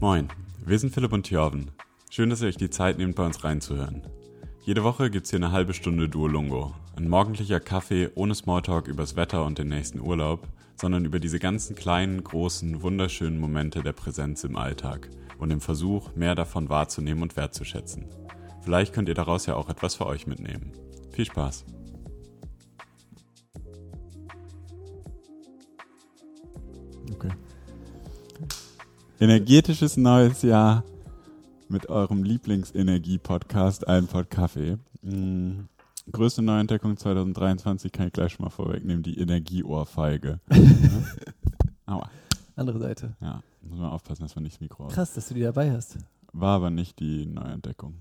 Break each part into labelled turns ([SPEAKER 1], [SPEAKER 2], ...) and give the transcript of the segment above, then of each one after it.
[SPEAKER 1] Moin, wir sind Philipp und Thjörven. Schön, dass ihr euch die Zeit nehmt, bei uns reinzuhören. Jede Woche gibt's hier eine halbe Stunde Duolungo. Ein morgendlicher Kaffee ohne Smalltalk übers Wetter und den nächsten Urlaub, sondern über diese ganzen kleinen, großen, wunderschönen Momente der Präsenz im Alltag und im Versuch, mehr davon wahrzunehmen und wertzuschätzen. Vielleicht könnt ihr daraus ja auch etwas für euch mitnehmen. Viel Spaß!
[SPEAKER 2] Energetisches neues Jahr mit eurem Lieblingsenergie-Podcast Ein Pod Kaffee. Mhm. Größte Neuentdeckung 2023 kann ich gleich schon mal vorwegnehmen, die Energieohrfeige. Aua.
[SPEAKER 3] Andere Seite.
[SPEAKER 2] Ja, muss man aufpassen, dass man nicht das Mikro aus.
[SPEAKER 3] Krass, dass du die dabei hast.
[SPEAKER 2] War aber nicht die Neuentdeckung.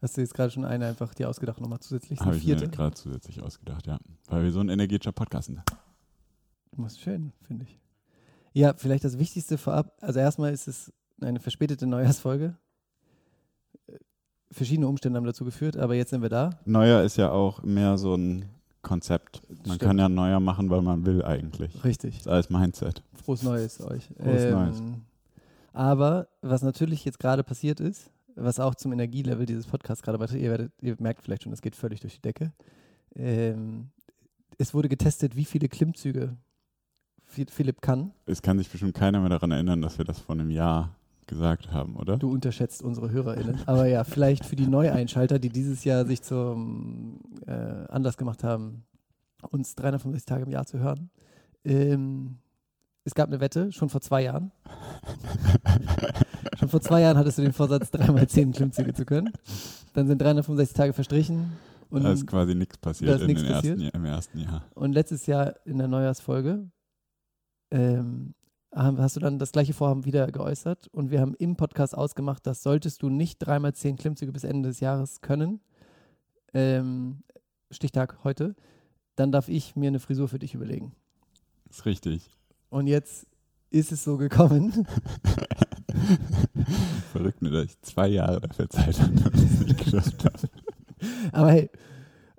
[SPEAKER 3] Hast du jetzt gerade schon eine einfach dir ausgedacht, nochmal zusätzlich?
[SPEAKER 2] Habe ich mir
[SPEAKER 3] vierte?
[SPEAKER 2] gerade zusätzlich ausgedacht, ja. Weil wir so ein energetischer Podcast sind.
[SPEAKER 3] Das ist schön, finde ich. Ja, vielleicht das Wichtigste vorab. Also erstmal ist es eine verspätete Neujahrsfolge. Äh, Verschiedene Umstände haben dazu geführt, aber jetzt sind wir da.
[SPEAKER 2] Neuer ist ja auch mehr so ein Konzept. Man
[SPEAKER 3] Stimmt.
[SPEAKER 2] kann ja neuer machen, weil man will eigentlich.
[SPEAKER 3] Richtig.
[SPEAKER 2] Das ist alles Mindset.
[SPEAKER 3] Frohes Neues euch.
[SPEAKER 2] Frohes Neues.
[SPEAKER 3] Aber was natürlich jetzt gerade passiert ist, was auch zum Energielevel dieses Podcasts gerade beiträgt, ihr, werdet, ihr merkt vielleicht schon, es geht völlig durch die Decke. Ähm, es wurde getestet, wie viele Klimmzüge Philipp kann.
[SPEAKER 2] Es kann sich bestimmt keiner mehr daran erinnern, dass wir das vor einem Jahr gesagt haben, oder?
[SPEAKER 3] Du unterschätzt unsere HörerInnen. Aber ja, vielleicht für die Neueinschalter, die dieses Jahr sich zum äh, Anlass gemacht haben, uns 365 Tage im Jahr zu hören. Ähm, es gab eine Wette, schon vor zwei Jahren. schon vor zwei Jahren hattest du den Vorsatz, dreimal zehn Klimmzüge zu können. Dann sind 365 Tage verstrichen. Und,
[SPEAKER 2] da ist quasi nichts passiert in den ersten,
[SPEAKER 3] passiert.
[SPEAKER 2] Jahr- im ersten Jahr.
[SPEAKER 3] und letztes Jahr in der Neujahrsfolge ähm, hast du dann das gleiche Vorhaben wieder geäußert und wir haben im Podcast ausgemacht, dass solltest du nicht dreimal zehn Klimmzüge bis Ende des Jahres können, ähm, Stichtag heute, dann darf ich mir eine Frisur für dich überlegen.
[SPEAKER 2] Ist richtig.
[SPEAKER 3] Und jetzt ist es so gekommen.
[SPEAKER 2] Verrückt, nur dass ich zwei Jahre dafür Zeit hatte und es nicht geschafft habe.
[SPEAKER 3] Aber hey,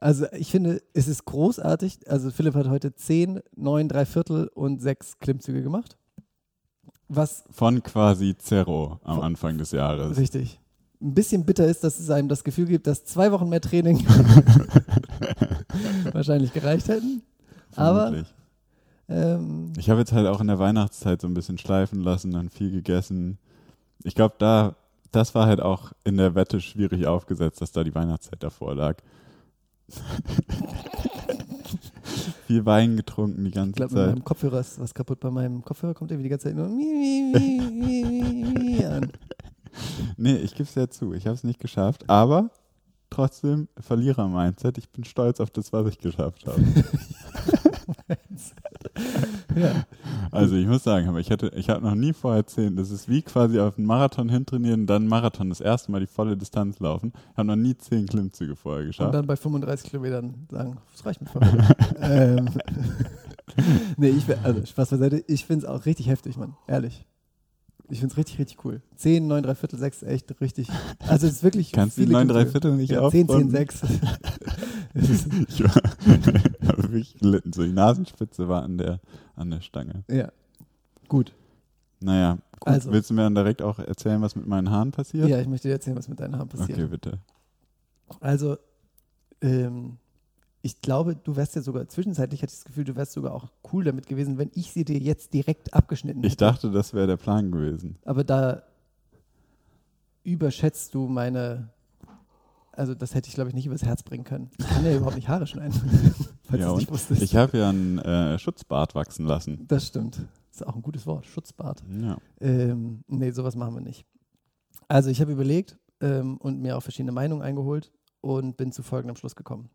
[SPEAKER 3] also ich finde, es ist großartig. Also Philipp hat heute zehn, neun, drei Viertel und sechs Klimmzüge gemacht. Was
[SPEAKER 2] Von quasi Zero am Anfang des Jahres.
[SPEAKER 3] Richtig. Ein bisschen bitter ist, dass es einem das Gefühl gibt, dass zwei Wochen mehr Training wahrscheinlich gereicht hätten. Aber ähm,
[SPEAKER 2] Ich habe jetzt halt auch in der Weihnachtszeit so ein bisschen schleifen lassen, dann viel gegessen. Ich glaube, da, das war halt auch in der Wette schwierig aufgesetzt, dass da die Weihnachtszeit davor lag. viel Wein getrunken die
[SPEAKER 3] ich
[SPEAKER 2] ganze
[SPEAKER 3] glaube, mit
[SPEAKER 2] Zeit.
[SPEAKER 3] meinem Kopfhörer ist was kaputt. Bei meinem Kopfhörer kommt irgendwie die ganze Zeit nur mi, mi, mi an.
[SPEAKER 2] Nee, ich gebe es ja zu, ich habe es nicht geschafft, aber trotzdem Verlierer-Mindset. Ich bin stolz auf das, was ich geschafft habe.
[SPEAKER 3] Ja.
[SPEAKER 2] Also ich muss sagen, aber ich hatte, ich habe noch nie vorher zehn. Das ist wie quasi auf einen Marathon hintrainieren, dann Marathon das erste Mal die volle Distanz laufen. Ich habe noch nie zehn Klimmzüge vorher
[SPEAKER 3] Und
[SPEAKER 2] geschafft.
[SPEAKER 3] dann bei 35 Kilometern sagen, das reicht mir voll. ähm, nee, ich, also Spaß beiseite, ich finde es auch richtig heftig, Mann. Ehrlich. Ich finde es richtig, richtig cool. 10, 9, 3 Viertel, 6, echt richtig. Also es ist wirklich.
[SPEAKER 2] Kannst du die
[SPEAKER 3] viele
[SPEAKER 2] 9 3
[SPEAKER 3] Klimmzüge.
[SPEAKER 2] Viertel nicht
[SPEAKER 3] Ja, 10, 10,
[SPEAKER 2] aufrunden?
[SPEAKER 3] 6. Es ist-
[SPEAKER 2] Ich war wirklich gelitten. So die Nasenspitze war an der, an der Stange.
[SPEAKER 3] ja. Gut.
[SPEAKER 2] Naja, gut.
[SPEAKER 3] Also.
[SPEAKER 2] Willst du mir dann direkt auch erzählen, was mit meinen Haaren passiert?
[SPEAKER 3] Ja, ich möchte dir erzählen, was mit deinen Haaren passiert.
[SPEAKER 2] Okay, bitte.
[SPEAKER 3] Also, ähm, ich glaube, du wärst ja sogar, zwischenzeitlich hatte ich das Gefühl, du wärst sogar auch cool damit gewesen, wenn ich sie dir jetzt direkt abgeschnitten hätte.
[SPEAKER 2] Ich dachte, das wäre der Plan gewesen.
[SPEAKER 3] Aber da überschätzt du meine, also das hätte ich, glaube ich, nicht übers Herz bringen können. Ich kann ja überhaupt nicht Haare schneiden, falls
[SPEAKER 2] Ja,
[SPEAKER 3] du es nicht wusstest.
[SPEAKER 2] Ich habe ja einen äh, Schutzbart wachsen lassen.
[SPEAKER 3] das stimmt. Das ist auch ein gutes Wort, Schutzbart.
[SPEAKER 2] Ja.
[SPEAKER 3] Ähm, nee, sowas machen wir nicht. Also ich habe überlegt ähm, und mir auch verschiedene Meinungen eingeholt und bin zu folgendem Schluss gekommen.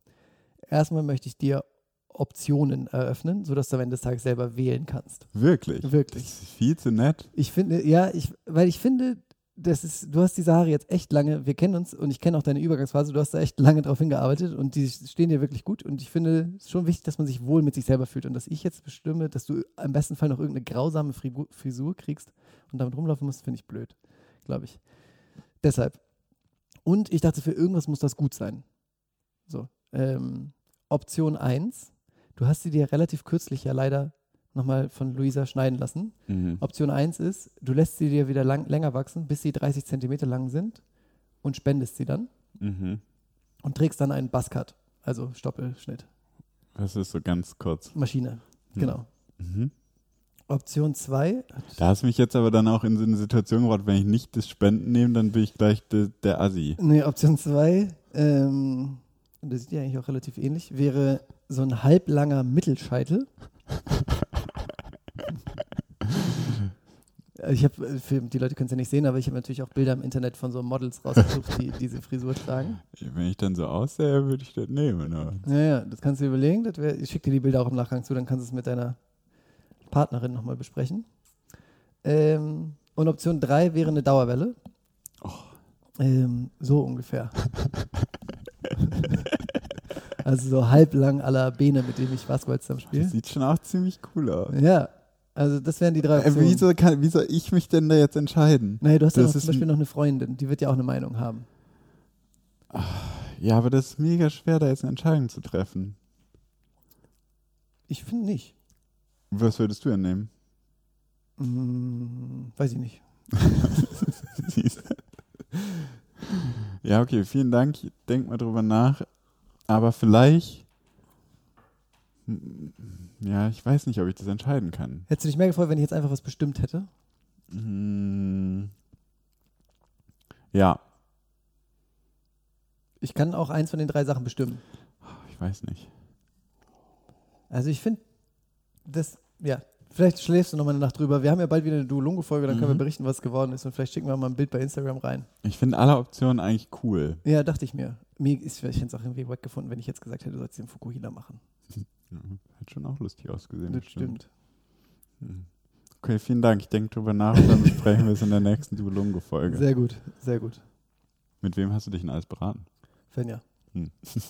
[SPEAKER 3] Erstmal möchte ich dir Optionen eröffnen, sodass du am Ende des Tages selber wählen kannst.
[SPEAKER 2] Wirklich?
[SPEAKER 3] Wirklich.
[SPEAKER 2] Das ist viel zu nett.
[SPEAKER 3] Ich finde, ja, ich, weil ich finde, das ist, du hast diese Haare jetzt echt lange, wir kennen uns und ich kenne auch deine Übergangsphase, du hast da echt lange drauf hingearbeitet und die stehen dir wirklich gut und ich finde es ist schon wichtig, dass man sich wohl mit sich selber fühlt und dass ich jetzt bestimme, dass du im besten Fall noch irgendeine grausame Frisur kriegst und damit rumlaufen musst, finde ich blöd, glaube ich. Deshalb. Und ich dachte, für irgendwas muss das gut sein. So. Ähm, Option 1, du hast sie dir relativ kürzlich ja leider nochmal von Luisa schneiden lassen.
[SPEAKER 2] Mhm.
[SPEAKER 3] Option 1 ist, du lässt sie dir wieder lang, länger wachsen, bis sie 30 Zentimeter lang sind und spendest sie dann
[SPEAKER 2] Mhm.
[SPEAKER 3] und trägst dann einen Buzzcut, also Stoppelschnitt.
[SPEAKER 2] Das ist so ganz kurz.
[SPEAKER 3] Maschine,
[SPEAKER 2] Hm.
[SPEAKER 3] genau.
[SPEAKER 2] Mhm.
[SPEAKER 3] Option 2,
[SPEAKER 2] Da hast du mich jetzt aber dann auch in so eine Situation gebracht, wenn ich nicht das Spenden nehme, dann bin ich gleich de, der Assi.
[SPEAKER 3] nee, Option 2, ähm, und das sieht ja eigentlich auch relativ ähnlich, wäre so ein halblanger Mittelscheitel. Ich habe, die Leute können es ja nicht sehen, aber ich habe natürlich auch Bilder im Internet von so Models rausgesucht, die diese Frisur tragen.
[SPEAKER 2] Wenn ich dann so aussehe, würde ich das nehmen. Aber.
[SPEAKER 3] Ja, ja, das kannst du dir überlegen. Das wär, ich schicke dir die Bilder auch im Nachgang zu, dann kannst du es mit deiner Partnerin nochmal besprechen. Ähm, und Option 3 wäre eine Dauerwelle. Ähm, so ungefähr. also so halblang aller Bene, mit dem ich Basketball zusammen
[SPEAKER 2] Das
[SPEAKER 3] spiele.
[SPEAKER 2] sieht schon auch ziemlich cool aus.
[SPEAKER 3] Ja, also das wären die drei
[SPEAKER 2] Äh,
[SPEAKER 3] Optionen.
[SPEAKER 2] wieso, kann, wie soll ich mich denn da jetzt entscheiden?
[SPEAKER 3] Nee, du hast ja
[SPEAKER 2] Das
[SPEAKER 3] noch zum Beispiel noch eine Freundin, die wird ja auch eine Meinung haben.
[SPEAKER 2] Ja, aber das ist mega schwer, da jetzt eine Entscheidung zu treffen.
[SPEAKER 3] Ich finde nicht.
[SPEAKER 2] Was würdest du denn nehmen?
[SPEAKER 3] Hm, weiß ich nicht.
[SPEAKER 2] Ja, okay, vielen Dank. Denk mal drüber nach. Aber vielleicht. Hm, Ja, ich weiß nicht, ob ich das entscheiden kann.
[SPEAKER 3] Hättest du dich mehr gefreut, wenn ich jetzt einfach was bestimmt hätte?
[SPEAKER 2] Hm. Ja,
[SPEAKER 3] Ich kann auch eins von den drei Sachen bestimmen.
[SPEAKER 2] ich weiß nicht.
[SPEAKER 3] Also ich finde, das, ja, vielleicht schläfst du noch mal eine Nacht drüber. Wir haben ja bald wieder eine Duolongo-Folge, dann können wir
[SPEAKER 2] Mhm.
[SPEAKER 3] berichten, was geworden ist und vielleicht schicken wir mal ein Bild bei Instagram rein.
[SPEAKER 2] Ich finde alle Optionen eigentlich cool.
[SPEAKER 3] Ja, dachte ich mir. Mir ist, ich hätte es auch irgendwie wack gefunden, wenn ich jetzt gesagt hätte, du sollst den Fukuhila machen.
[SPEAKER 2] Ja, hat schon auch lustig ausgesehen.
[SPEAKER 3] Das stimmt.
[SPEAKER 2] Hm. Okay, vielen Dank. Ich denke drüber nach und dann besprechen wir es in der nächsten Duolongo-Folge.
[SPEAKER 3] Sehr gut, sehr gut.
[SPEAKER 2] Mit wem hast du dich denn alles beraten?
[SPEAKER 3] Fenja.
[SPEAKER 2] Hm.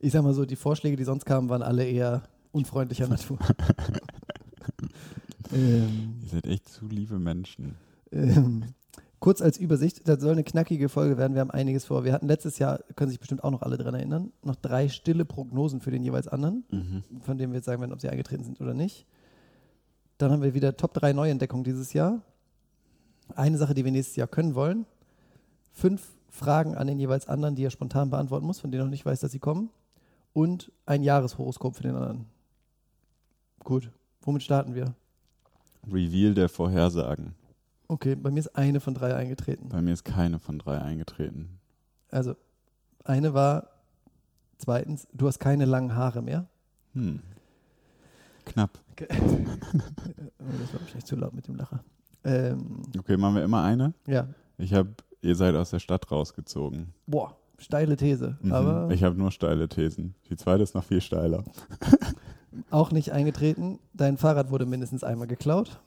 [SPEAKER 3] Ich sag mal so, die Vorschläge, die sonst kamen, waren alle eher unfreundlicher Natur. ähm,
[SPEAKER 2] Ihr seid echt zu liebe Menschen.
[SPEAKER 3] Ähm, kurz als Übersicht, das soll eine knackige Folge werden. Wir haben einiges vor. Wir hatten letztes Jahr, können sich bestimmt auch noch alle dran erinnern, noch drei stille Prognosen für den jeweils anderen, von denen wir jetzt sagen werden, ob sie eingetreten sind oder nicht. Dann haben wir wieder Top 3 Neuentdeckungen dieses Jahr. Eine Sache, die wir nächstes Jahr können wollen. Fünf Fragen an den jeweils anderen, die er spontan beantworten muss, von denen er noch nicht weiß, dass sie kommen. Und ein Jahreshoroskop für den anderen. Gut. Womit starten wir?
[SPEAKER 2] Reveal der Vorhersagen.
[SPEAKER 3] Okay, bei mir ist eine von drei eingetreten.
[SPEAKER 2] Bei mir ist keine von drei eingetreten.
[SPEAKER 3] Also, eine war, zweitens, du hast keine langen Haare mehr.
[SPEAKER 2] Hm. Knapp.
[SPEAKER 3] Oh, das war wahrscheinlich zu laut mit dem Lacher. Ähm,
[SPEAKER 2] Okay, machen wir immer eine.
[SPEAKER 3] ja,
[SPEAKER 2] Ich habe, ihr seid aus der Stadt rausgezogen.
[SPEAKER 3] boah, steile These.
[SPEAKER 2] Mhm.
[SPEAKER 3] Aber
[SPEAKER 2] ich habe nur steile Thesen. Die zweite ist noch viel steiler.
[SPEAKER 3] auch nicht eingetreten. Dein Fahrrad wurde mindestens einmal geklaut.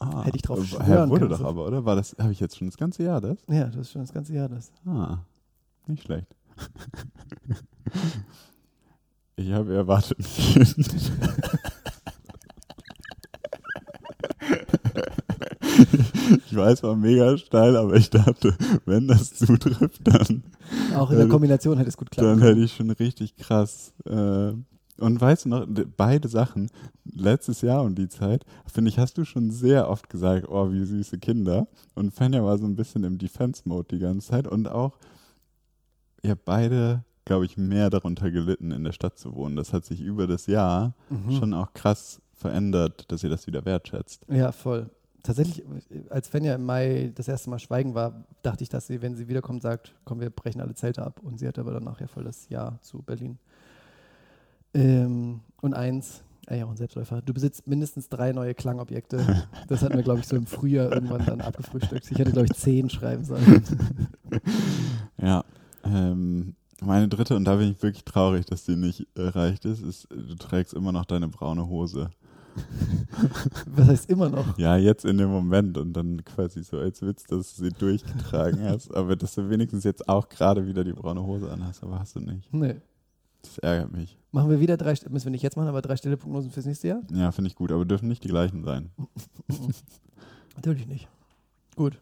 [SPEAKER 2] Ah,
[SPEAKER 3] Hätte ich drauf
[SPEAKER 2] äh,
[SPEAKER 3] schwören
[SPEAKER 2] Hä, wurde
[SPEAKER 3] können,
[SPEAKER 2] doch
[SPEAKER 3] so.
[SPEAKER 2] aber, oder? War das, habe ich jetzt schon das ganze Jahr das?
[SPEAKER 3] Ja, das ist schon das ganze Jahr das.
[SPEAKER 2] Ah, nicht schlecht. Ich habe erwartet. Ich weiß, war mega steil, aber ich dachte, wenn das zutrifft, dann,
[SPEAKER 3] Auch in der Kombination hätte es gut klappen
[SPEAKER 2] dann hätte ich schon richtig krass. Äh, und weißt du noch, beide Sachen, letztes Jahr und die Zeit, finde ich, hast du schon sehr oft gesagt, oh, wie süße Kinder. Und Fenja war so ein bisschen im Defense-Mode die ganze Zeit. Und auch, ihr habt beide, glaube ich, mehr darunter gelitten, in der Stadt zu wohnen. Das hat sich über das Jahr
[SPEAKER 3] Mhm.
[SPEAKER 2] schon auch krass verändert, dass ihr das wieder wertschätzt.
[SPEAKER 3] Ja, voll. Tatsächlich, als Fenja im Mai das erste Mal schweigen war, dachte ich, dass sie, wenn sie wiederkommt, sagt, komm, wir brechen alle Zelte ab. Und sie hatte aber danach ja voll das Ja zu Berlin. Ähm, und eins, äh, ja, auch ein Selbstläufer, du besitzt mindestens drei neue Klangobjekte. Das hatten wir, glaube ich, so im Frühjahr irgendwann dann abgefrühstückt. Ich hätte, glaube ich, zehn schreiben sollen.
[SPEAKER 2] Ja, ähm, meine dritte, und da bin ich wirklich traurig, dass die nicht erreicht ist, ist, du trägst immer noch deine braune Hose.
[SPEAKER 3] Was heißt immer noch?
[SPEAKER 2] Ja, jetzt in dem Moment und dann quasi so als Witz, dass du sie durchgetragen hast, aber dass du wenigstens jetzt auch gerade wieder die braune Hose anhast, aber hast du nicht.
[SPEAKER 3] Nee.
[SPEAKER 2] Das ärgert mich.
[SPEAKER 3] Machen wir wieder drei, müssen wir nicht jetzt machen, aber drei stille Prognosen fürs nächste Jahr?
[SPEAKER 2] Ja, finde ich gut, aber dürfen nicht die gleichen sein.
[SPEAKER 3] Natürlich nicht. Gut.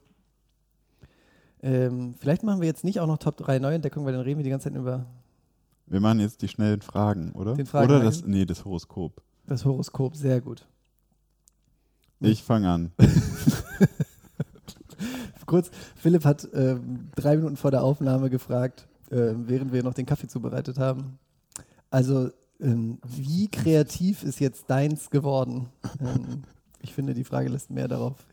[SPEAKER 3] Ähm, vielleicht machen wir jetzt nicht auch noch Top 3 Neuentdeckungen, weil dann reden wir die ganze Zeit über
[SPEAKER 2] Wir machen jetzt die schnellen Fragen, oder?
[SPEAKER 3] Den Fragen
[SPEAKER 2] oder das, nee, das Horoskop.
[SPEAKER 3] das Horoskop. Sehr gut.
[SPEAKER 2] Ich fange an.
[SPEAKER 3] Kurz, Philipp hat ähm, drei Minuten vor der Aufnahme gefragt, äh, während wir noch den Kaffee zubereitet haben. Also, ähm, wie kreativ ist jetzt deins geworden? Ähm, ich finde, die Frage lässt mehr darauf.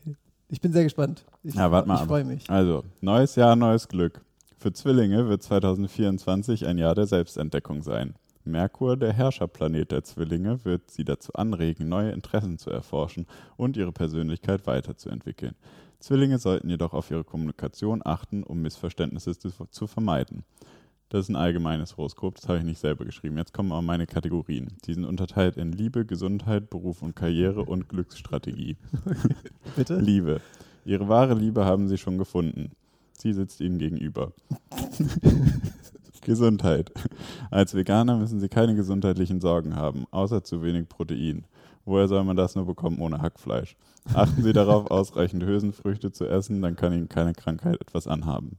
[SPEAKER 3] Ich bin sehr gespannt. Ich,
[SPEAKER 2] Ja, warte mal
[SPEAKER 3] Ich freue mich.
[SPEAKER 2] Also, neues Jahr, neues Glück. Für Zwillinge wird 2024 ein Jahr der Selbstentdeckung sein. Merkur, der Herrscherplanet der Zwillinge, wird sie dazu anregen, neue Interessen zu erforschen und ihre Persönlichkeit weiterzuentwickeln. Zwillinge sollten jedoch auf ihre Kommunikation achten, um Missverständnisse zu vermeiden. Das ist ein allgemeines Horoskop, das habe ich nicht selber geschrieben. Jetzt kommen aber meine Kategorien. Die sind unterteilt in Liebe, Gesundheit, Beruf und Karriere und Glücksstrategie.
[SPEAKER 3] Bitte?
[SPEAKER 2] Liebe. Ihre wahre Liebe haben Sie schon gefunden. Sie sitzt Ihnen gegenüber. Gesundheit. Als Veganer müssen Sie keine gesundheitlichen Sorgen haben, außer zu wenig Protein. Woher soll man das nur bekommen ohne Hackfleisch? Achten Sie darauf, ausreichend Hülsenfrüchte zu essen, dann kann Ihnen keine Krankheit etwas anhaben.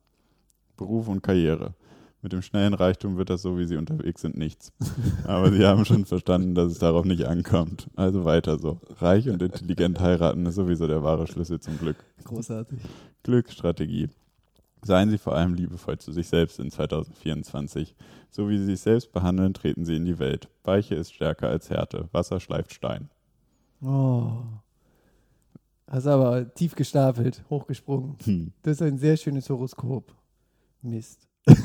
[SPEAKER 2] Beruf und Karriere. Mit dem schnellen Reichtum wird das so, wie Sie unterwegs sind, nichts. Aber Sie haben schon verstanden, dass es darauf nicht ankommt. Also weiter so. Reich und intelligent heiraten ist sowieso der wahre Schlüssel zum Glück.
[SPEAKER 3] Großartig.
[SPEAKER 2] Glücksstrategie. Seien Sie vor allem liebevoll zu sich selbst in 2024. So wie Sie sich selbst behandeln, treten Sie in die Welt. Weiche ist stärker als Härte. Wasser schleift Stein.
[SPEAKER 3] Oh. Hast aber tief gestapelt, hochgesprungen.
[SPEAKER 2] Hm.
[SPEAKER 3] Das ist ein sehr schönes Horoskop. Mist.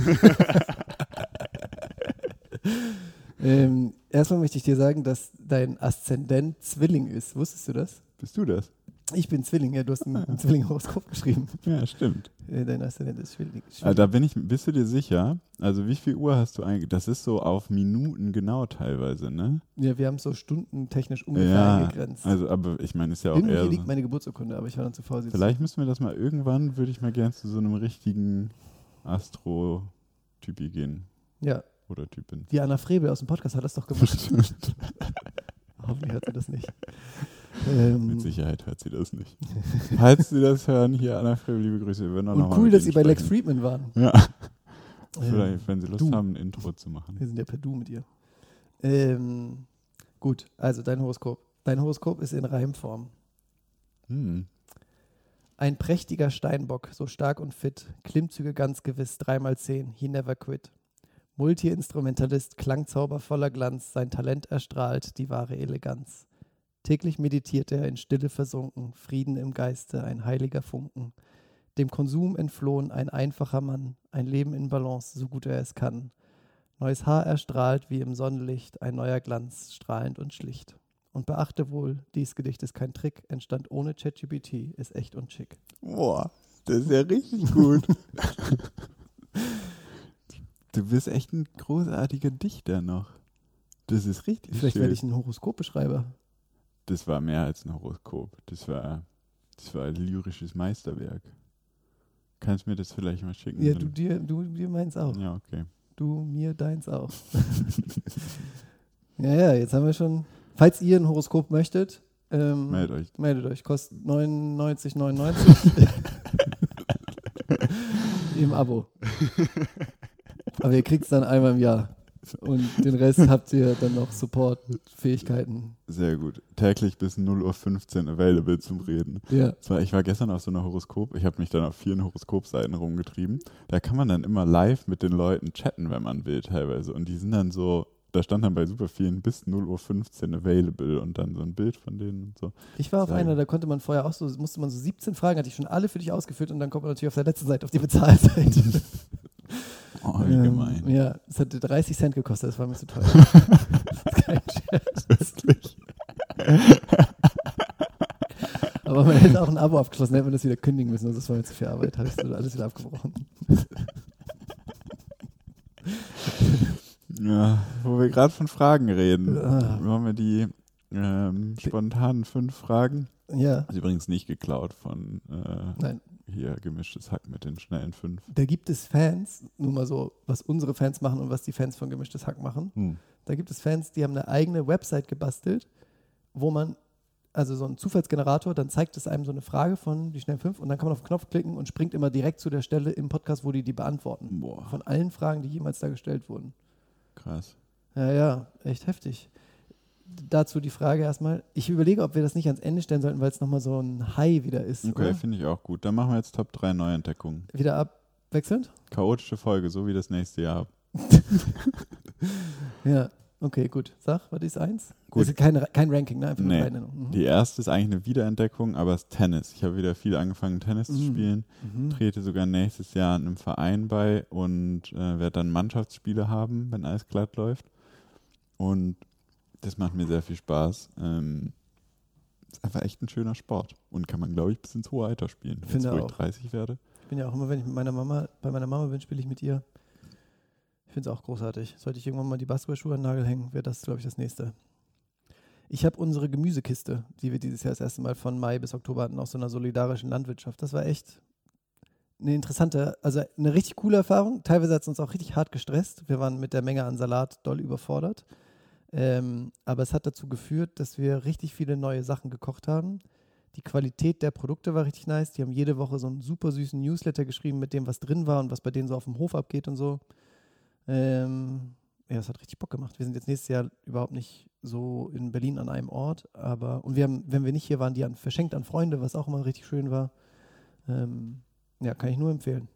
[SPEAKER 3] ähm, erstmal möchte ich dir sagen, dass dein Aszendent Zwilling ist. Wusstest du das?
[SPEAKER 2] Bist du das?
[SPEAKER 3] Ich bin Zwilling, ja, du hast ein, ein Zwilling-Horoskop geschrieben.
[SPEAKER 2] Ja, stimmt.
[SPEAKER 3] Äh, Dein Aszendent ist Zwilling.
[SPEAKER 2] Also da bin ich, bist du dir sicher? Also wie viel Uhr hast du eigentlich? Das ist so auf Minuten genau teilweise, ne?
[SPEAKER 3] Ja, wir haben es so stundentechnisch ungefähr
[SPEAKER 2] Ja,
[SPEAKER 3] eingegrenzt.
[SPEAKER 2] also aber ich meine, ist ja auch
[SPEAKER 3] Irgendwie
[SPEAKER 2] eher
[SPEAKER 3] liegt
[SPEAKER 2] so.
[SPEAKER 3] meine Geburtsurkunde, aber ich war dann zu faul.
[SPEAKER 2] Vielleicht müssen wir das mal irgendwann, würde ich mal gerne zu so einem richtigen Astro-Typi gehen.
[SPEAKER 3] Ja,
[SPEAKER 2] Oder Typin.
[SPEAKER 3] die Anna Frebel aus dem Podcast hat das doch gemacht. Hoffentlich hört sie das nicht. Ähm,
[SPEAKER 2] Mit Sicherheit hört sie das nicht. Falls sie das hören, hier Anna Frey, liebe Grüße. Wir werden auch noch
[SPEAKER 3] und
[SPEAKER 2] mal
[SPEAKER 3] cool, dass sie bei Lex. Friedman waren.
[SPEAKER 2] Ja,
[SPEAKER 3] Ähm,
[SPEAKER 2] vielleicht, wenn sie Lust
[SPEAKER 3] du.
[SPEAKER 2] haben, ein Intro zu machen.
[SPEAKER 3] Wir sind ja per Du mit ihr. Ähm, gut, also dein Horoskop. Dein Horoskop ist in Reimform.
[SPEAKER 2] Hm.
[SPEAKER 3] Ein prächtiger Steinbock, so stark und fit, Klimmzüge ganz gewiss, dreimal zehn, he never quit. Multi-Instrumentalist, Klangzauber voller Glanz, sein Talent erstrahlt, die wahre Eleganz. Täglich meditiert er in Stille versunken, Frieden im Geiste, ein heiliger Funken. Dem Konsum entflohen, ein einfacher Mann, ein Leben in Balance, so gut er es kann. Neues Haar erstrahlt wie im Sonnenlicht, ein neuer Glanz, strahlend und schlicht. Und beachte wohl, dies Gedicht ist kein Trick, entstand ohne ChatGPT, ist echt und schick.
[SPEAKER 2] Boah, das ist ja richtig gut. du bist echt ein großartiger Dichter noch. Das ist richtig
[SPEAKER 3] Vielleicht
[SPEAKER 2] schön.
[SPEAKER 3] werde ich ein Horoskopbeschreiber.
[SPEAKER 2] das war mehr als ein Horoskop. Das war, das war ein lyrisches Meisterwerk. Kannst mir das vielleicht mal schicken?
[SPEAKER 3] Ja, du dir, du dir meins auch.
[SPEAKER 2] ja okay.
[SPEAKER 3] Du mir deins auch. ja, ja, jetzt haben wir schon. Falls ihr ein Horoskop möchtet, ähm,
[SPEAKER 2] Meldet euch.
[SPEAKER 3] meldet euch. Kostet 99,99 im Abo. Aber ihr kriegt es dann einmal im Jahr. Und den Rest habt ihr dann noch Support-Fähigkeiten.
[SPEAKER 2] Sehr gut. Täglich bis 0.15 Uhr available zum Reden.
[SPEAKER 3] Ja.
[SPEAKER 2] Ich war gestern auf so einer Horoskop, ich habe mich dann auf vielen Horoskopseiten rumgetrieben. Da kann man dann immer live mit den Leuten chatten, wenn man will, teilweise. Und die sind dann so, da stand dann bei super vielen bis 0.15 Uhr available und dann so ein Bild von denen und so.
[SPEAKER 3] Ich war auf
[SPEAKER 2] Sagen.
[SPEAKER 3] einer, da konnte man vorher auch so, musste man so 17 Fragen, hatte ich schon alle für dich ausgefüllt und dann kommt man natürlich auf der letzten Seite, auf die Bezahlseite.
[SPEAKER 2] Oh, wie gemein.
[SPEAKER 3] Ähm, ja, es hat 30 Cent gekostet, das war mir zu teuer. kein Scherz.
[SPEAKER 2] Wirklich.
[SPEAKER 3] Aber man hätte auch ein Abo abgeschlossen, hätte man das wieder kündigen müssen, also das war mir zu viel Arbeit, habe ich alles wieder abgebrochen.
[SPEAKER 2] Ja, wo wir gerade von Fragen reden,
[SPEAKER 3] Ah.
[SPEAKER 2] machen wir die ähm, spontanen fünf Fragen.
[SPEAKER 3] Ja,
[SPEAKER 2] Ist übrigens nicht geklaut von äh, hier gemischtes Hack mit den schnellen fünf.
[SPEAKER 3] Da gibt es Fans, nur mal so, was unsere Fans machen und was die Fans von Gemischtes Hack machen.
[SPEAKER 2] Hm.
[SPEAKER 3] Da gibt es Fans, die haben eine eigene Website gebastelt, wo man, also so ein Zufallsgenerator, dann zeigt es einem so eine Frage von die schnellen fünf und dann kann man auf den Knopf klicken und springt immer direkt zu der Stelle im Podcast, wo die die beantworten.
[SPEAKER 2] Boah,
[SPEAKER 3] Von allen Fragen, die jemals da gestellt wurden.
[SPEAKER 2] Krass.
[SPEAKER 3] Ja, ja, echt heftig. dazu die Frage erstmal. Ich überlege, ob wir das nicht ans Ende stellen sollten, weil es nochmal so ein High wieder ist.
[SPEAKER 2] Okay, finde ich auch gut. Dann machen wir jetzt Top 3 Neuentdeckungen.
[SPEAKER 3] Wieder abwechselnd?
[SPEAKER 2] Chaotische Folge, so wie das nächste Jahr.
[SPEAKER 3] Ja, okay, gut. Sag, was ist eins?
[SPEAKER 2] Gut.
[SPEAKER 3] Das ist kein, kein Ranking, ne? Einfach
[SPEAKER 2] Nee.
[SPEAKER 3] Mhm.
[SPEAKER 2] Die erste ist eigentlich eine Wiederentdeckung, aber es ist Tennis. Ich habe wieder viel angefangen, Tennis zu
[SPEAKER 3] Mhm.
[SPEAKER 2] spielen.
[SPEAKER 3] Mhm.
[SPEAKER 2] Trete sogar nächstes Jahr einem Verein bei und äh, werde dann Mannschaftsspiele haben, wenn alles glatt läuft. Und das macht mir sehr viel Spaß. Ähm, ist einfach echt ein schöner Sport und kann man, glaube ich, bis ins hohe Alter spielen. Jetzt,
[SPEAKER 3] Finde
[SPEAKER 2] wo ich
[SPEAKER 3] auch.
[SPEAKER 2] 30 werde.
[SPEAKER 3] Ich bin ja auch immer, wenn ich mit meiner Mama, bei meiner Mama bin, spiele ich mit ihr. Finde es auch großartig. Sollte ich irgendwann mal die Basketballschuhe an den Nagel hängen, wäre das, glaube ich, das nächste. Ich habe unsere Gemüsekiste, die wir dieses Jahr das erste Mal von Mai bis Oktober hatten, aus so einer solidarischen Landwirtschaft. Das war echt eine interessante, also eine richtig coole Erfahrung. Teilweise hat es uns auch richtig hart gestresst. Wir waren mit der Menge an Salat doll überfordert. Ähm, aber es hat dazu geführt, dass wir richtig viele neue Sachen gekocht haben. Die Qualität der Produkte war richtig nice. Die haben jede Woche so einen super süßen Newsletter geschrieben mit dem, was drin war und was bei denen so auf dem Hof abgeht und so. Ähm, ja, es hat richtig Bock gemacht. Wir sind jetzt nächstes Jahr überhaupt nicht so in Berlin an einem Ort, aber und wir haben, wenn wir nicht hier waren, die an, verschenkt an Freunde, was auch immer richtig schön war. Ähm, ja, kann ich nur empfehlen.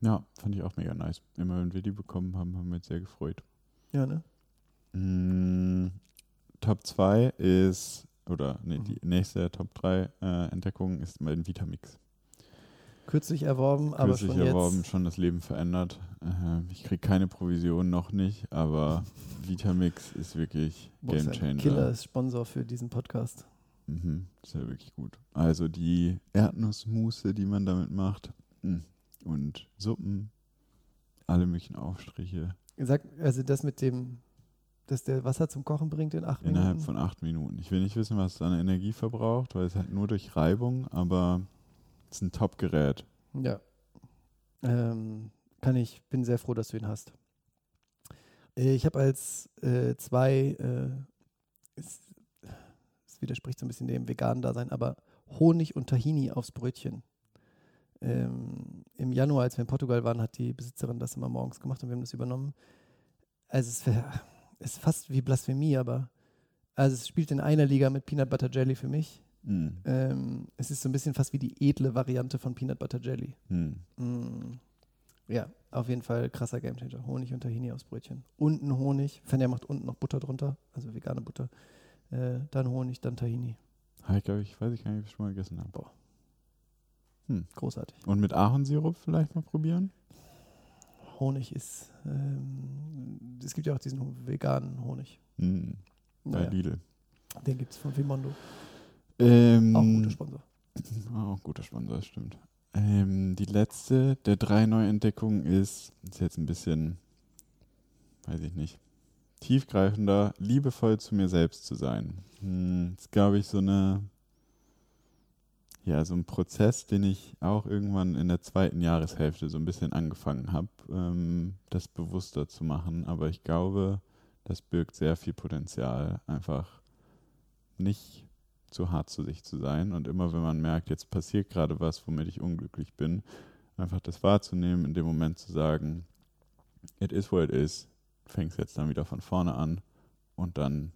[SPEAKER 2] Ja, fand ich auch mega nice. Immer wenn wir die bekommen haben, haben wir uns sehr gefreut.
[SPEAKER 3] Ja, ne?
[SPEAKER 2] Mm, Top 2 ist, oder nee,
[SPEAKER 3] Mhm.
[SPEAKER 2] die nächste Top 3 äh, Entdeckung ist mein Vitamix.
[SPEAKER 3] Kürzlich erworben, aber
[SPEAKER 2] Kürzlich
[SPEAKER 3] schon
[SPEAKER 2] erworben,
[SPEAKER 3] jetzt.
[SPEAKER 2] schon das Leben verändert. Äh, ich kriege keine Provision noch nicht, aber Vitamix ist wirklich Game Changer.
[SPEAKER 3] Killer ist Sponsor für diesen Podcast.
[SPEAKER 2] Mhm, ist ja wirklich gut. Also die Erdnussmusse, die man damit macht, mm, und Suppen, alle möglichen Aufstriche
[SPEAKER 3] Sag, also das mit dem, dass der Wasser zum Kochen bringt in acht
[SPEAKER 2] innerhalb
[SPEAKER 3] Minuten.
[SPEAKER 2] von acht Minuten. Ich will nicht wissen, was es an Energie verbraucht, weil es halt nur durch Reibung, aber es ist ein Top-Gerät.
[SPEAKER 3] Ja. Ähm, kann ich, bin sehr froh, dass du ihn hast. Äh, Ich habe als äh, zwei, äh, es, es widerspricht so ein bisschen dem veganen Dasein, aber Honig und Tahini aufs Brötchen. Ähm, Im Januar, als wir in Portugal waren, hat die Besitzerin das immer morgens gemacht und wir haben das übernommen. Also es wär, ist fast wie Blasphemie, aber also es spielt in einer Liga mit Peanut Butter Jelly für mich.
[SPEAKER 2] Mm.
[SPEAKER 3] Ähm, es ist so ein bisschen fast wie die edle Variante von Peanut Butter Jelly.
[SPEAKER 2] Mm.
[SPEAKER 3] Mm. Ja, auf jeden Fall krasser Gamechanger. Honig und Tahini aufs Brötchen. Unten Honig. Fenja macht unten noch Butter drunter, also vegane Butter. Äh, dann Honig, dann Tahini.
[SPEAKER 2] Habe ich, glaube ich, weiß ich gar nicht, ob ich schon mal gegessen habe.
[SPEAKER 3] Großartig.
[SPEAKER 2] Und mit Ahornsirup vielleicht mal probieren?
[SPEAKER 3] Honig ist, ähm, es gibt ja auch diesen veganen Honig.
[SPEAKER 2] Mm. Bei
[SPEAKER 3] Naja,
[SPEAKER 2] Lidl.
[SPEAKER 3] den gibt es von Vimondo.
[SPEAKER 2] Ähm,
[SPEAKER 3] Auch ein guter Sponsor.
[SPEAKER 2] Auch ein guter Sponsor, das stimmt. Ähm, die letzte der drei Neuentdeckungen ist, ist jetzt ein bisschen, weiß ich nicht, tiefgreifender, liebevoll zu mir selbst zu sein. Hm, ist, glaube ich, so eine, ja, so ein Prozess, den ich auch irgendwann in der zweiten Jahreshälfte so ein bisschen angefangen habe, ähm, das bewusster zu machen. Aber ich glaube, das birgt sehr viel Potenzial, einfach nicht zu hart zu sich zu sein und immer wenn man merkt, jetzt passiert gerade was, womit ich unglücklich bin, einfach das wahrzunehmen, in dem Moment zu sagen, it is what it is, fängst jetzt dann wieder von vorne an und dann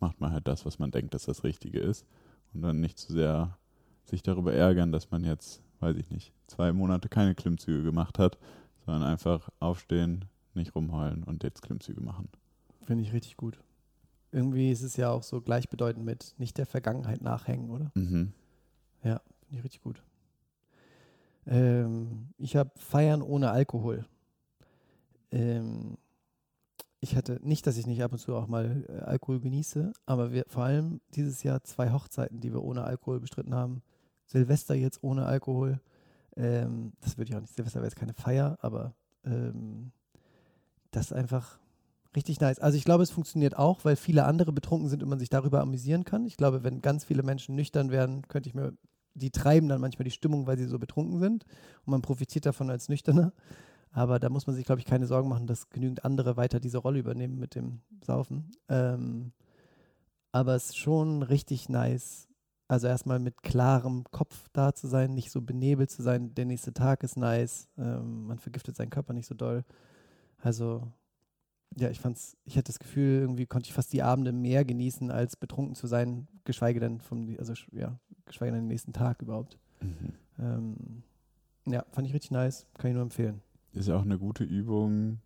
[SPEAKER 2] macht man halt das, was man denkt, dass das Richtige ist und dann nicht zu sehr sich darüber ärgern, dass man jetzt, weiß ich nicht, zwei Monate keine Klimmzüge gemacht hat, sondern einfach aufstehen, nicht rumheulen und jetzt Klimmzüge machen.
[SPEAKER 3] Finde ich richtig gut. Irgendwie ist es ja auch so gleichbedeutend mit nicht der Vergangenheit nachhängen, oder?
[SPEAKER 2] Mhm.
[SPEAKER 3] Finde ich richtig gut. Ähm, ich habe Feiern ohne Alkohol. Ähm, ich hatte nicht, dass ich nicht ab und zu auch mal äh, Alkohol genieße, aber wir vor allem dieses Jahr zwei Hochzeiten, die wir ohne Alkohol bestritten haben. Silvester jetzt ohne Alkohol. Ähm, das würde ich auch nicht. Silvester wäre jetzt keine Feier, aber ähm, das einfach richtig nice. Also ich glaube, es funktioniert auch, weil viele andere betrunken sind und man sich darüber amüsieren kann. Ich glaube, wenn ganz viele Menschen nüchtern werden, könnte ich mir, die treiben dann manchmal die Stimmung, weil sie so betrunken sind und man profitiert davon als Nüchterner. Aber da muss man sich, glaube ich, keine Sorgen machen, dass genügend andere weiter diese Rolle übernehmen mit dem Saufen. Ähm, aber es ist schon richtig nice, also erstmal mit klarem Kopf da zu sein, nicht so benebelt zu sein. Der nächste Tag ist nice, ähm, man vergiftet seinen Körper nicht so doll. Also ja, ich fand's, ich hatte das Gefühl, irgendwie konnte ich fast die Abende mehr genießen, als betrunken zu sein, geschweige denn vom, also ja, geschweige denn den nächsten Tag überhaupt. Ähm, ja, fand ich richtig nice, kann ich nur empfehlen.
[SPEAKER 2] Ist ja auch eine gute Übung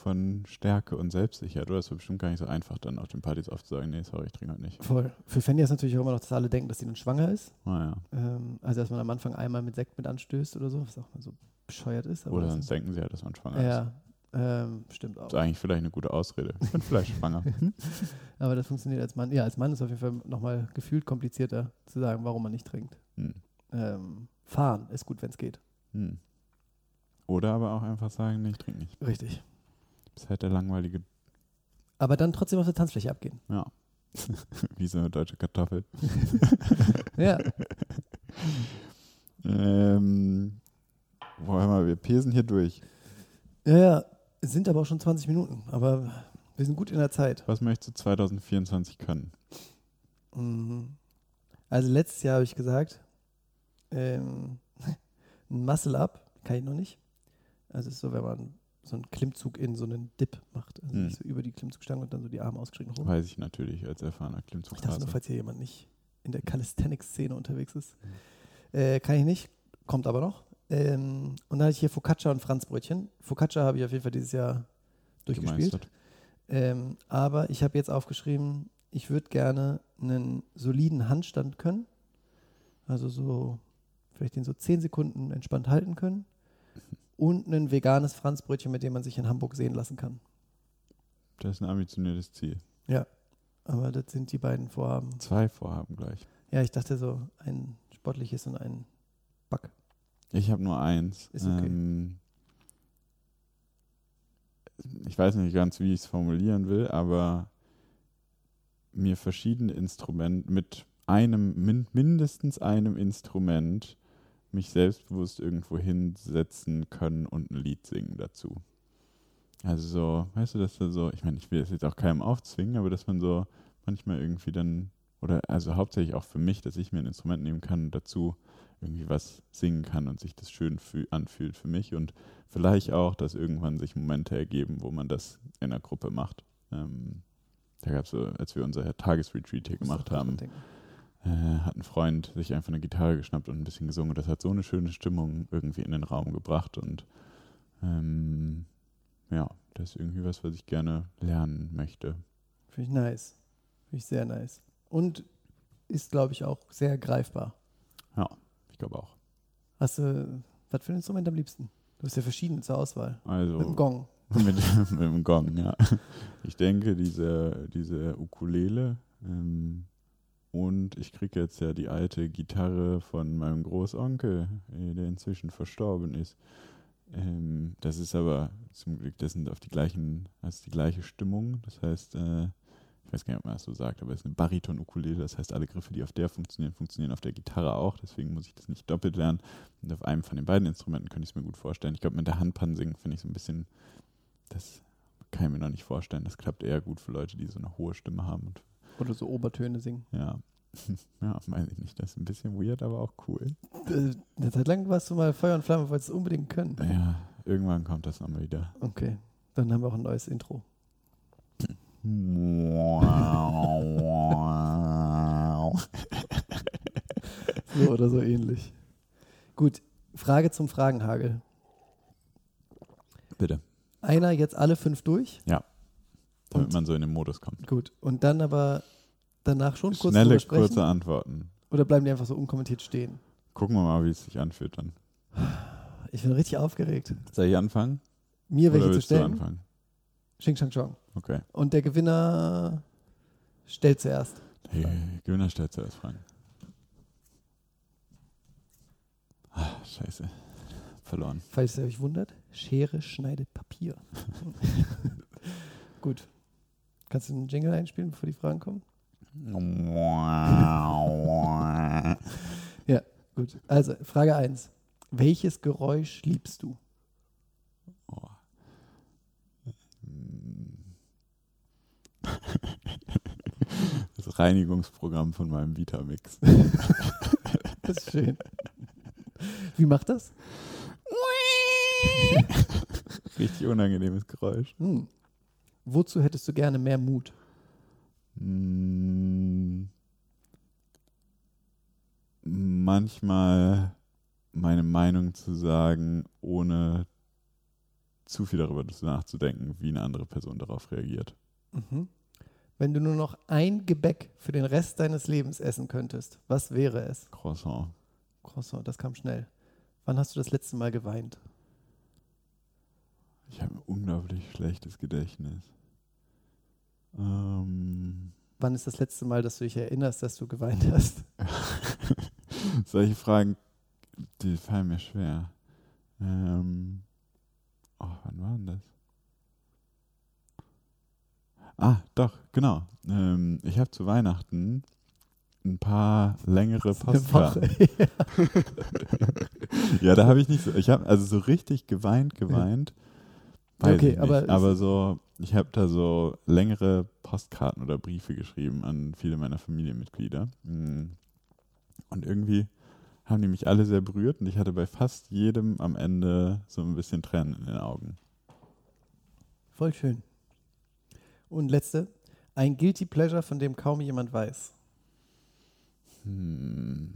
[SPEAKER 2] von Stärke und Selbstsicherheit. Oder es wird bestimmt gar nicht so einfach, dann auf den Partys oft zu sagen, nee, sorry, ich trinke heute nicht.
[SPEAKER 3] Voll. Für Fanny ist natürlich auch immer noch, dass alle denken, dass sie dann schwanger ist.
[SPEAKER 2] Naja.
[SPEAKER 3] Ähm, also, dass man am Anfang einmal mit Sekt mit anstößt oder so, was auch mal so bescheuert ist.
[SPEAKER 2] Oder
[SPEAKER 3] das
[SPEAKER 2] sonst denken sie halt, dass man schwanger ist.
[SPEAKER 3] ja, ähm, stimmt auch.
[SPEAKER 2] Das ist eigentlich vielleicht eine gute Ausrede. Ich bin vielleicht schwanger.
[SPEAKER 3] Aber das funktioniert als Mann. Ja, als Mann ist auf jeden Fall nochmal gefühlt komplizierter zu sagen, warum man nicht trinkt.
[SPEAKER 2] Hm.
[SPEAKER 3] Ähm, fahren ist gut, wenn es geht.
[SPEAKER 2] Hm. Oder aber auch einfach sagen, nee, ich trinke nicht.
[SPEAKER 3] Richtig.
[SPEAKER 2] Das ist halt der langweilige,
[SPEAKER 3] Aber dann trotzdem auf der Tanzfläche abgehen.
[SPEAKER 2] ja. Wie so eine deutsche Kartoffel.
[SPEAKER 3] Ja,
[SPEAKER 2] Ähm, boah, hör mal, wir pesen hier durch.
[SPEAKER 3] ja, ja. Es sind aber auch schon 20 Minuten. Aber wir sind gut in der Zeit.
[SPEAKER 2] Was möchtest du 2024 können?
[SPEAKER 3] Mhm. Also letztes Jahr habe ich gesagt, ähm, ein Muscle-Up kann ich noch nicht. Also es ist so, wenn man so einen Klimmzug in so einen Dip macht. Also
[SPEAKER 2] Hm.
[SPEAKER 3] nicht so über die Klimmzugstange und dann so die Arme ausgestreckt oben.
[SPEAKER 2] Weiß ich natürlich als erfahrener
[SPEAKER 3] Ich dachte nur, falls hier jemand nicht in der Calisthenics-Szene unterwegs ist. Äh, kann ich nicht, kommt aber noch. Ähm, und dann hatte ich hier Focaccia und Franzbrötchen. Focaccia habe ich auf jeden Fall dieses Jahr durchgespielt. Ähm, aber ich habe jetzt aufgeschrieben, ich würde gerne einen soliden Handstand können. Also so, vielleicht den so 10 Sekunden entspannt halten können. Und ein veganes Franzbrötchen, mit dem man sich in Hamburg sehen lassen kann.
[SPEAKER 2] Das ist ein ambitioniertes Ziel.
[SPEAKER 3] Aber das sind die beiden Vorhaben.
[SPEAKER 2] Zwei Vorhaben gleich.
[SPEAKER 3] Ja, ich dachte so, ein sportliches und ein Back.
[SPEAKER 2] Ich habe nur eins.
[SPEAKER 3] Ist okay.
[SPEAKER 2] Ähm, ich weiß nicht ganz, wie ich es formulieren will, aber mir verschiedene Instrumente mit einem, min, mindestens einem Instrument mich selbstbewusst irgendwo hinsetzen können und ein Lied singen dazu. Also so, weißt du, dass da so, ich meine, ich will das jetzt auch keinem aufzwingen, aber dass man so manchmal irgendwie dann, oder also hauptsächlich auch für mich, dass ich mir ein Instrument nehmen kann und dazu irgendwie was singen kann und sich das schön fühl, anfühlt für mich und vielleicht auch, dass irgendwann sich Momente ergeben, wo man das in einer Gruppe macht. Ähm, da gab es so, als wir unser Tagesretreat hier gemacht haben, äh, hat ein Freund sich einfach eine Gitarre geschnappt und ein bisschen gesungen. Und das hat so eine schöne Stimmung irgendwie in den Raum gebracht. Und ähm, ja, das ist irgendwie was, was ich gerne lernen möchte.
[SPEAKER 3] Finde ich nice. Finde ich sehr nice. Und ist, glaube ich, auch sehr greifbar.
[SPEAKER 2] Ja, glaube auch.
[SPEAKER 3] Hast du, was für ein Instrument am liebsten? Du hast ja verschiedene zur Auswahl.
[SPEAKER 2] Also
[SPEAKER 3] Mit dem Gong.
[SPEAKER 2] mit, mit dem Gong, ja. Ich denke, diese, diese Ukulele ähm, und ich kriege jetzt ja die alte Gitarre von meinem Großonkel, äh, der inzwischen verstorben ist. Ähm, das ist aber zum Glück, das sind auf die gleichen, ist die gleiche Stimmung. Das heißt, äh, ich weiß gar nicht, ob man das so sagt, aber es ist eine Bariton-Ukulele. Das heißt, alle Griffe, die auf der funktionieren, funktionieren auf der Gitarre auch. Deswegen muss ich das nicht doppelt lernen. Und auf einem von den beiden Instrumenten könnte ich es mir gut vorstellen. Ich glaube, mit der Handpan singen finde ich so ein bisschen, das kann ich mir noch nicht vorstellen. Das klappt eher gut für Leute, die so eine hohe Stimme haben. Und
[SPEAKER 3] Oder so Obertöne singen.
[SPEAKER 2] ja, ja, weiß ich nicht. Das ist ein bisschen weird, aber auch cool.
[SPEAKER 3] Äh, Eine Zeit lang warst du mal Feuer und Flamme, wolltest es unbedingt können.
[SPEAKER 2] Ja, irgendwann kommt das nochmal wieder.
[SPEAKER 3] Okay. Dann haben wir auch ein neues Intro. So oder so ähnlich. Gut. Frage zum Fragenhagel.
[SPEAKER 2] Bitte,
[SPEAKER 3] Einer jetzt alle fünf durch.
[SPEAKER 2] damit
[SPEAKER 3] Und-
[SPEAKER 2] man so in den Modus kommt.
[SPEAKER 3] Gut. Und dann aber danach schon kurz
[SPEAKER 2] Schnelle,
[SPEAKER 3] sprechen.
[SPEAKER 2] kurze Antworten.
[SPEAKER 3] Oder bleiben die einfach so unkommentiert stehen?
[SPEAKER 2] Gucken wir mal, wie es sich anfühlt dann.
[SPEAKER 3] Ich bin richtig aufgeregt.
[SPEAKER 2] Soll ich anfangen?
[SPEAKER 3] Mir welche zu
[SPEAKER 2] willst du
[SPEAKER 3] stellen.
[SPEAKER 2] anfangen?
[SPEAKER 3] Xing Shang Chong.
[SPEAKER 2] Okay.
[SPEAKER 3] Und der Gewinner stellt zuerst.
[SPEAKER 2] Hey, Gewinner stellt zuerst Fragen. Ah, scheiße. Verloren.
[SPEAKER 3] Falls ihr euch wundert, Schere schneidet Papier. Gut. Kannst du einen Jingle einspielen, bevor die Fragen kommen? Gut. Also, Frage 1. Welches Geräusch liebst du?
[SPEAKER 2] Das Reinigungsprogramm von meinem Vitamix.
[SPEAKER 3] Das ist schön. Wie macht das?
[SPEAKER 2] Richtig unangenehmes Geräusch.
[SPEAKER 3] Hm. Wozu hättest du gerne mehr Mut?
[SPEAKER 2] Mm, manchmal meine Meinung zu sagen, ohne zu viel darüber nachzudenken, wie eine andere Person darauf reagiert.
[SPEAKER 3] Mhm. Wenn du nur noch ein Gebäck für den Rest deines Lebens essen könntest, was wäre es?
[SPEAKER 2] Croissant.
[SPEAKER 3] Croissant, das kam schnell. Wann hast du das letzte Mal geweint?
[SPEAKER 2] Ich habe ein unglaublich schlechtes Gedächtnis. Ähm,
[SPEAKER 3] Wann ist das letzte Mal, dass du dich erinnerst, dass du geweint hast?
[SPEAKER 2] solche Fragen, die fallen mir schwer. Ähm, oh, wann war denn das? Ah, doch, genau. Ähm, ich habe zu Weihnachten ein paar längere Postkarten. Ja, da habe ich nicht so, ich habe also so richtig geweint, geweint. Weiß
[SPEAKER 3] Okay,
[SPEAKER 2] ich nicht.
[SPEAKER 3] aber-
[SPEAKER 2] aber so, ich habe da so längere Postkarten oder Briefe geschrieben an viele meiner Familienmitglieder. Mm. Und irgendwie haben die mich alle sehr berührt und ich hatte bei fast jedem am Ende so ein bisschen Tränen in den Augen.
[SPEAKER 3] Voll schön. Und letzte, ein Guilty Pleasure, von dem kaum jemand weiß.
[SPEAKER 2] Hm.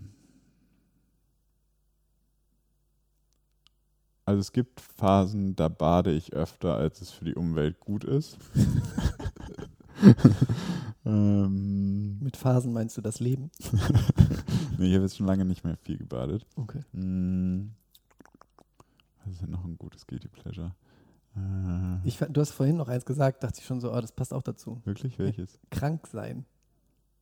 [SPEAKER 2] Also es gibt Phasen, da bade ich öfter, als es für die Umwelt gut ist. ähm,
[SPEAKER 3] Mit Phasen meinst du das Leben?
[SPEAKER 2] nee, ich habe jetzt schon lange nicht mehr viel gebadet.
[SPEAKER 3] Okay.
[SPEAKER 2] Hm. Was ist denn noch ein gutes Guilty Pleasure? Äh,
[SPEAKER 3] Ich, du hast vorhin noch eins gesagt, dachte ich schon so, oh, das passt auch dazu.
[SPEAKER 2] wirklich welches?
[SPEAKER 3] Krank sein.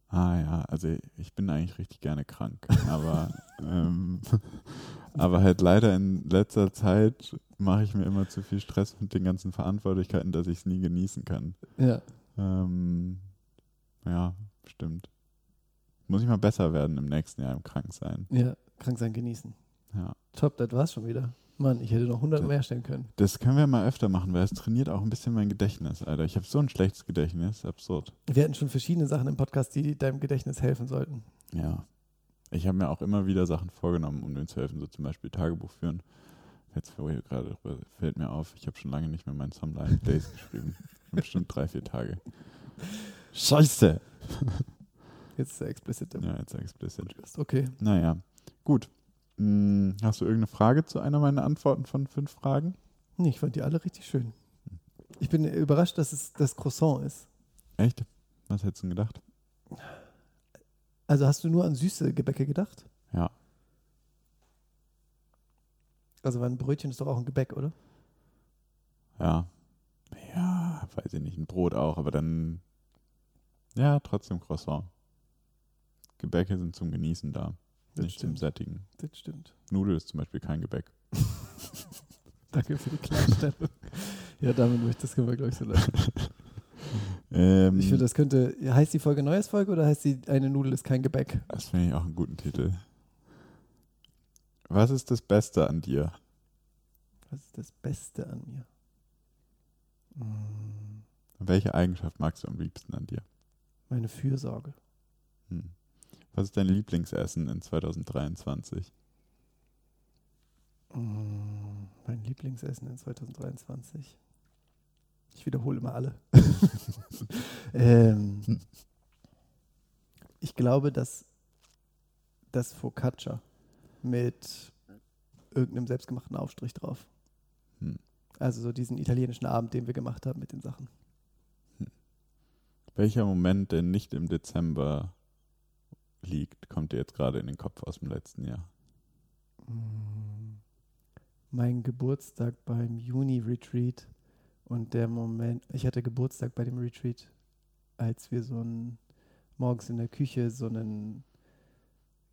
[SPEAKER 2] Ah ja, also ich bin eigentlich richtig gerne krank, aber, ähm, aber halt leider in letzter Zeit mache ich mir immer zu viel Stress mit den ganzen Verantwortlichkeiten, dass ich es nie genießen kann.
[SPEAKER 3] Ja.
[SPEAKER 2] Ähm, ja, stimmt. Muss ich mal besser werden im nächsten Jahr im Kranksein.
[SPEAKER 3] Ja, krank sein genießen.
[SPEAKER 2] Ja.
[SPEAKER 3] Top, das war's schon wieder. Mann, ich hätte noch 100
[SPEAKER 2] Das-
[SPEAKER 3] mehr stellen können.
[SPEAKER 2] Das können wir mal öfter machen, weil es trainiert auch ein bisschen mein Gedächtnis, Alter. Ich habe so ein schlechtes Gedächtnis, absurd.
[SPEAKER 3] Wir hatten schon verschiedene Sachen im Podcast, die deinem Gedächtnis helfen sollten.
[SPEAKER 2] Ja. Ich habe mir auch immer wieder Sachen vorgenommen, um dem zu helfen, so zum Beispiel Tagebuch führen. Jetzt gerade fällt mir auf, ich habe schon lange nicht mehr meinen Some Life Days geschrieben. Bestimmt drei, vier Tage. Scheiße!
[SPEAKER 3] Jetzt ist er explicit
[SPEAKER 2] Ja, jetzt explicit.
[SPEAKER 3] Podcast. Okay.
[SPEAKER 2] Naja, gut. Hm, hast du irgendeine Frage zu einer meiner Antworten von fünf Fragen?
[SPEAKER 3] Nee, ich fand die alle richtig schön. Ich bin überrascht, dass es das Croissant ist.
[SPEAKER 2] Echt? Was hättest du denn gedacht?
[SPEAKER 3] Also hast du nur an süße Gebäcke gedacht?
[SPEAKER 2] Ja.
[SPEAKER 3] Also ein Brötchen ist doch auch ein Gebäck, oder?
[SPEAKER 2] Ja. Ja, weiß ich nicht. Ein Brot auch, aber dann. Ja, trotzdem Croissant. Gebäcke sind zum Genießen da,
[SPEAKER 3] Das
[SPEAKER 2] nicht
[SPEAKER 3] stimmt.
[SPEAKER 2] Sättigen.
[SPEAKER 3] Das stimmt.
[SPEAKER 2] Nudel ist zum Beispiel kein Gebäck.
[SPEAKER 3] Danke für die Klarstellung. ja, damit möchte das können wir, glaube ich, so lassen.
[SPEAKER 2] Ähm,
[SPEAKER 3] Ich finde, das könnte. Heißt die Folge Neues Folge oder heißt die Eine Nudel ist kein Gebäck?
[SPEAKER 2] das finde ich auch einen guten Titel. Was ist das Beste an dir?
[SPEAKER 3] Was ist das Beste an mir? Mm,
[SPEAKER 2] Welche Eigenschaft magst du am liebsten an dir?
[SPEAKER 3] Meine Fürsorge.
[SPEAKER 2] Hm. Was ist dein Lieblingsessen in 2023?
[SPEAKER 3] Mm, Mein Lieblingsessen in 2023. Ich wiederhole immer alle. ähm, ich glaube, dass das Focaccia mit irgendeinem selbstgemachten Aufstrich drauf.
[SPEAKER 2] Hm.
[SPEAKER 3] Also so diesen italienischen Abend, den wir gemacht haben mit den Sachen.
[SPEAKER 2] Welcher Moment, der nicht im Dezember liegt, kommt dir jetzt gerade in den Kopf aus dem letzten Jahr?
[SPEAKER 3] Mm, Mein Geburtstag beim Juni-Retreat und der Moment, ich hatte Geburtstag bei dem Retreat, als wir so ein, morgens in der Küche so einen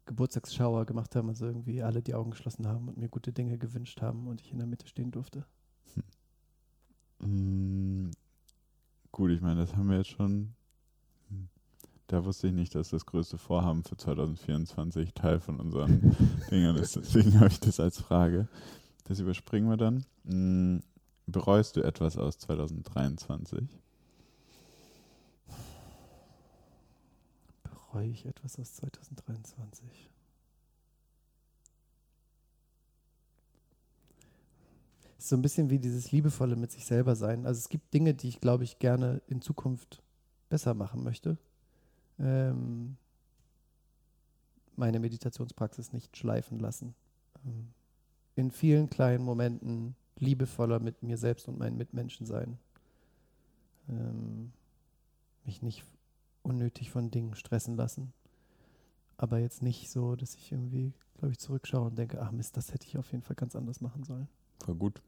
[SPEAKER 3] Geburtstagsschauer gemacht haben, also irgendwie alle die Augen geschlossen haben und mir gute Dinge gewünscht haben und ich in der Mitte stehen durfte.
[SPEAKER 2] Mm, gut, ich meine, das haben wir jetzt schon. Hm. Da wusste ich nicht, dass das größte Vorhaben für 2024 Teil von unseren Dingern ist. Deswegen habe ich das als Frage. Das überspringen wir dann. Mm, Bereust du etwas aus 2023?
[SPEAKER 3] Bereue ich etwas aus 2023? ist so ein bisschen wie dieses liebevolle mit sich selber sein. Also es gibt Dinge, die ich, glaube ich, gerne in Zukunft besser machen möchte. Ähm, meine Meditationspraxis nicht schleifen lassen. Ähm, in vielen kleinen Momenten liebevoller mit mir selbst und meinen Mitmenschen sein. Ähm, mich nicht unnötig von Dingen stressen lassen. Aber jetzt nicht so, dass ich irgendwie, glaube ich, zurückschaue und denke, ach Mist, das hätte ich auf jeden Fall ganz anders machen sollen.
[SPEAKER 2] War gut.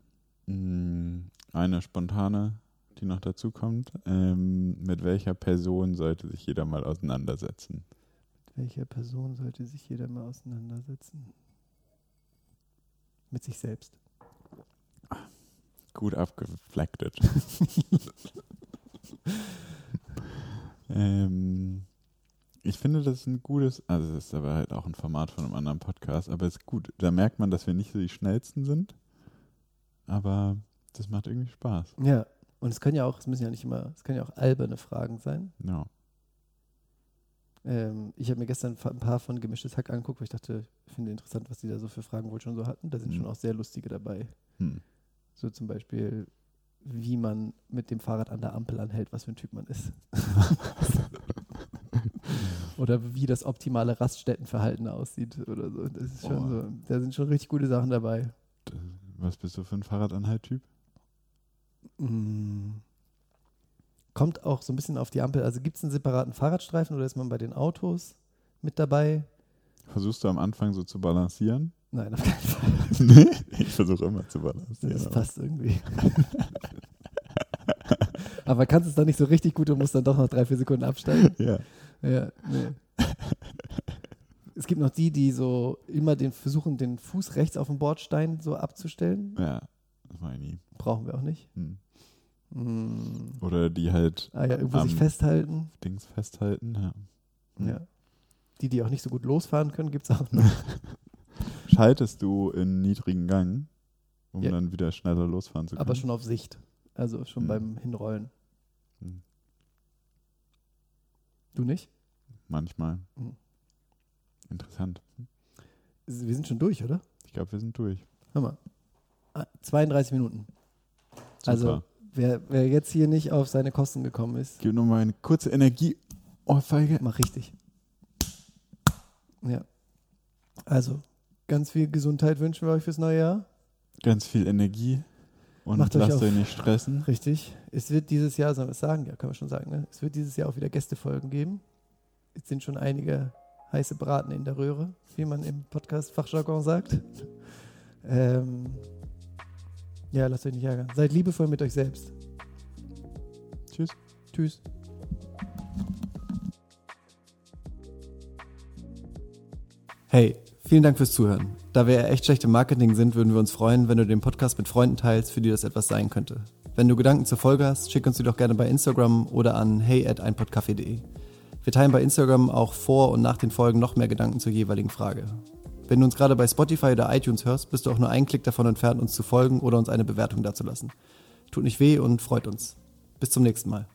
[SPEAKER 2] Mm, Eine spontane, die noch dazu kommt. Ähm, mit welcher Person sollte sich jeder mal auseinandersetzen?
[SPEAKER 3] Mit welcher Person sollte sich jeder mal auseinandersetzen? Mit sich selbst.
[SPEAKER 2] Gut abgeflecktet. ähm, ich finde, das ist ein gutes, also es ist aber halt auch ein Format von einem anderen Podcast, aber es ist gut. Da merkt man, dass wir nicht so die schnellsten sind, aber das macht irgendwie Spaß.
[SPEAKER 3] Ja, und es können ja auch, es müssen ja nicht immer, es können ja auch alberne Fragen sein.
[SPEAKER 2] Ja.
[SPEAKER 3] Ähm, ich habe mir gestern ein paar von Gemischtes Hack angeguckt, weil ich dachte, ich finde interessant, was die da so für Fragen wohl schon so hatten. Da sind
[SPEAKER 2] Mhm.
[SPEAKER 3] schon auch sehr lustige dabei.
[SPEAKER 2] Hm.
[SPEAKER 3] So zum Beispiel, wie man mit dem Fahrrad an der Ampel anhält, was für ein Typ man ist. oder wie das optimale Raststättenverhalten aussieht oder so. Das ist schon
[SPEAKER 2] Oh.
[SPEAKER 3] so. Da sind schon richtig gute Sachen dabei.
[SPEAKER 2] Was bist du für ein Fahrradanhalt-Typ?
[SPEAKER 3] Mm. Kommt auch so ein bisschen auf die Ampel. Also gibt es einen separaten Fahrradstreifen oder ist man bei den Autos mit dabei?
[SPEAKER 2] Versuchst du am Anfang so zu balancieren?
[SPEAKER 3] Nein, auf keinen Fall.
[SPEAKER 2] nee, ich versuche immer zu balancieren.
[SPEAKER 3] Das
[SPEAKER 2] aber-
[SPEAKER 3] passt irgendwie. Aber kannst es dann nicht so richtig gut und musst dann doch noch drei, vier Sekunden absteigen?
[SPEAKER 2] Ja.
[SPEAKER 3] Ja, nee. Es gibt noch die, die so immer den versuchen, den Fuß rechts auf dem Bordstein so abzustellen.
[SPEAKER 2] ja, das mache ich.
[SPEAKER 3] Brauchen wir auch nicht.
[SPEAKER 2] Hm.
[SPEAKER 3] Mm.
[SPEAKER 2] Oder die halt
[SPEAKER 3] Ah ja, irgendwo sich festhalten.
[SPEAKER 2] Dings festhalten. Ja. Hm.
[SPEAKER 3] Ja. Die, die auch nicht so gut losfahren können, gibt es auch noch.
[SPEAKER 2] Schaltest du in niedrigen Gang, um
[SPEAKER 3] Ja.
[SPEAKER 2] dann wieder schneller losfahren zu können?
[SPEAKER 3] Aber schon auf Sicht. Also schon
[SPEAKER 2] Hm.
[SPEAKER 3] beim Hinrollen.
[SPEAKER 2] Hm.
[SPEAKER 3] Du nicht?
[SPEAKER 2] Manchmal.
[SPEAKER 3] Mhm.
[SPEAKER 2] Interessant.
[SPEAKER 3] Wir sind schon durch, oder?
[SPEAKER 2] Ich glaube, wir sind durch.
[SPEAKER 3] Hör mal. 32 Minuten.
[SPEAKER 2] Super.
[SPEAKER 3] Also, wer, wer jetzt hier nicht auf seine Kosten gekommen ist,
[SPEAKER 2] Gib nur mal eine kurze Energieohrfeige.
[SPEAKER 3] mach richtig. Ja. Also, ganz viel Gesundheit wünschen wir euch fürs neue Jahr.
[SPEAKER 2] Ganz viel Energie. Und
[SPEAKER 3] Macht euch
[SPEAKER 2] lasst
[SPEAKER 3] auf-
[SPEAKER 2] euch nicht stressen.
[SPEAKER 3] Richtig. Es wird dieses Jahr, sollen wir es sagen? Ja, können wir schon sagen, ne? Es wird dieses Jahr auch wieder Gästefolgen geben. Jetzt sind schon einige heiße Braten in der Röhre, wie man im Podcast-Fachjargon sagt. Ähm, ja, lasst euch nicht ärgern. Seid liebevoll mit euch selbst.
[SPEAKER 2] Tschüss.
[SPEAKER 3] Tschüss. Hey, vielen Dank fürs Zuhören. Da wir ja echt schlecht im Marketing sind, würden wir uns freuen, wenn du den Podcast mit Freunden teilst, für die das etwas sein könnte. Wenn du Gedanken zur Folge hast, schick uns die doch gerne bei Instagram oder an hey at einpodcafé.de. Wir teilen bei Instagram auch vor und nach den Folgen noch mehr Gedanken zur jeweiligen Frage. Wenn du uns gerade bei Spotify oder iTunes hörst, bist du auch nur einen Klick davon entfernt, uns zu folgen oder uns eine Bewertung dazulassen. Tut nicht weh und freut uns. Bis zum nächsten Mal.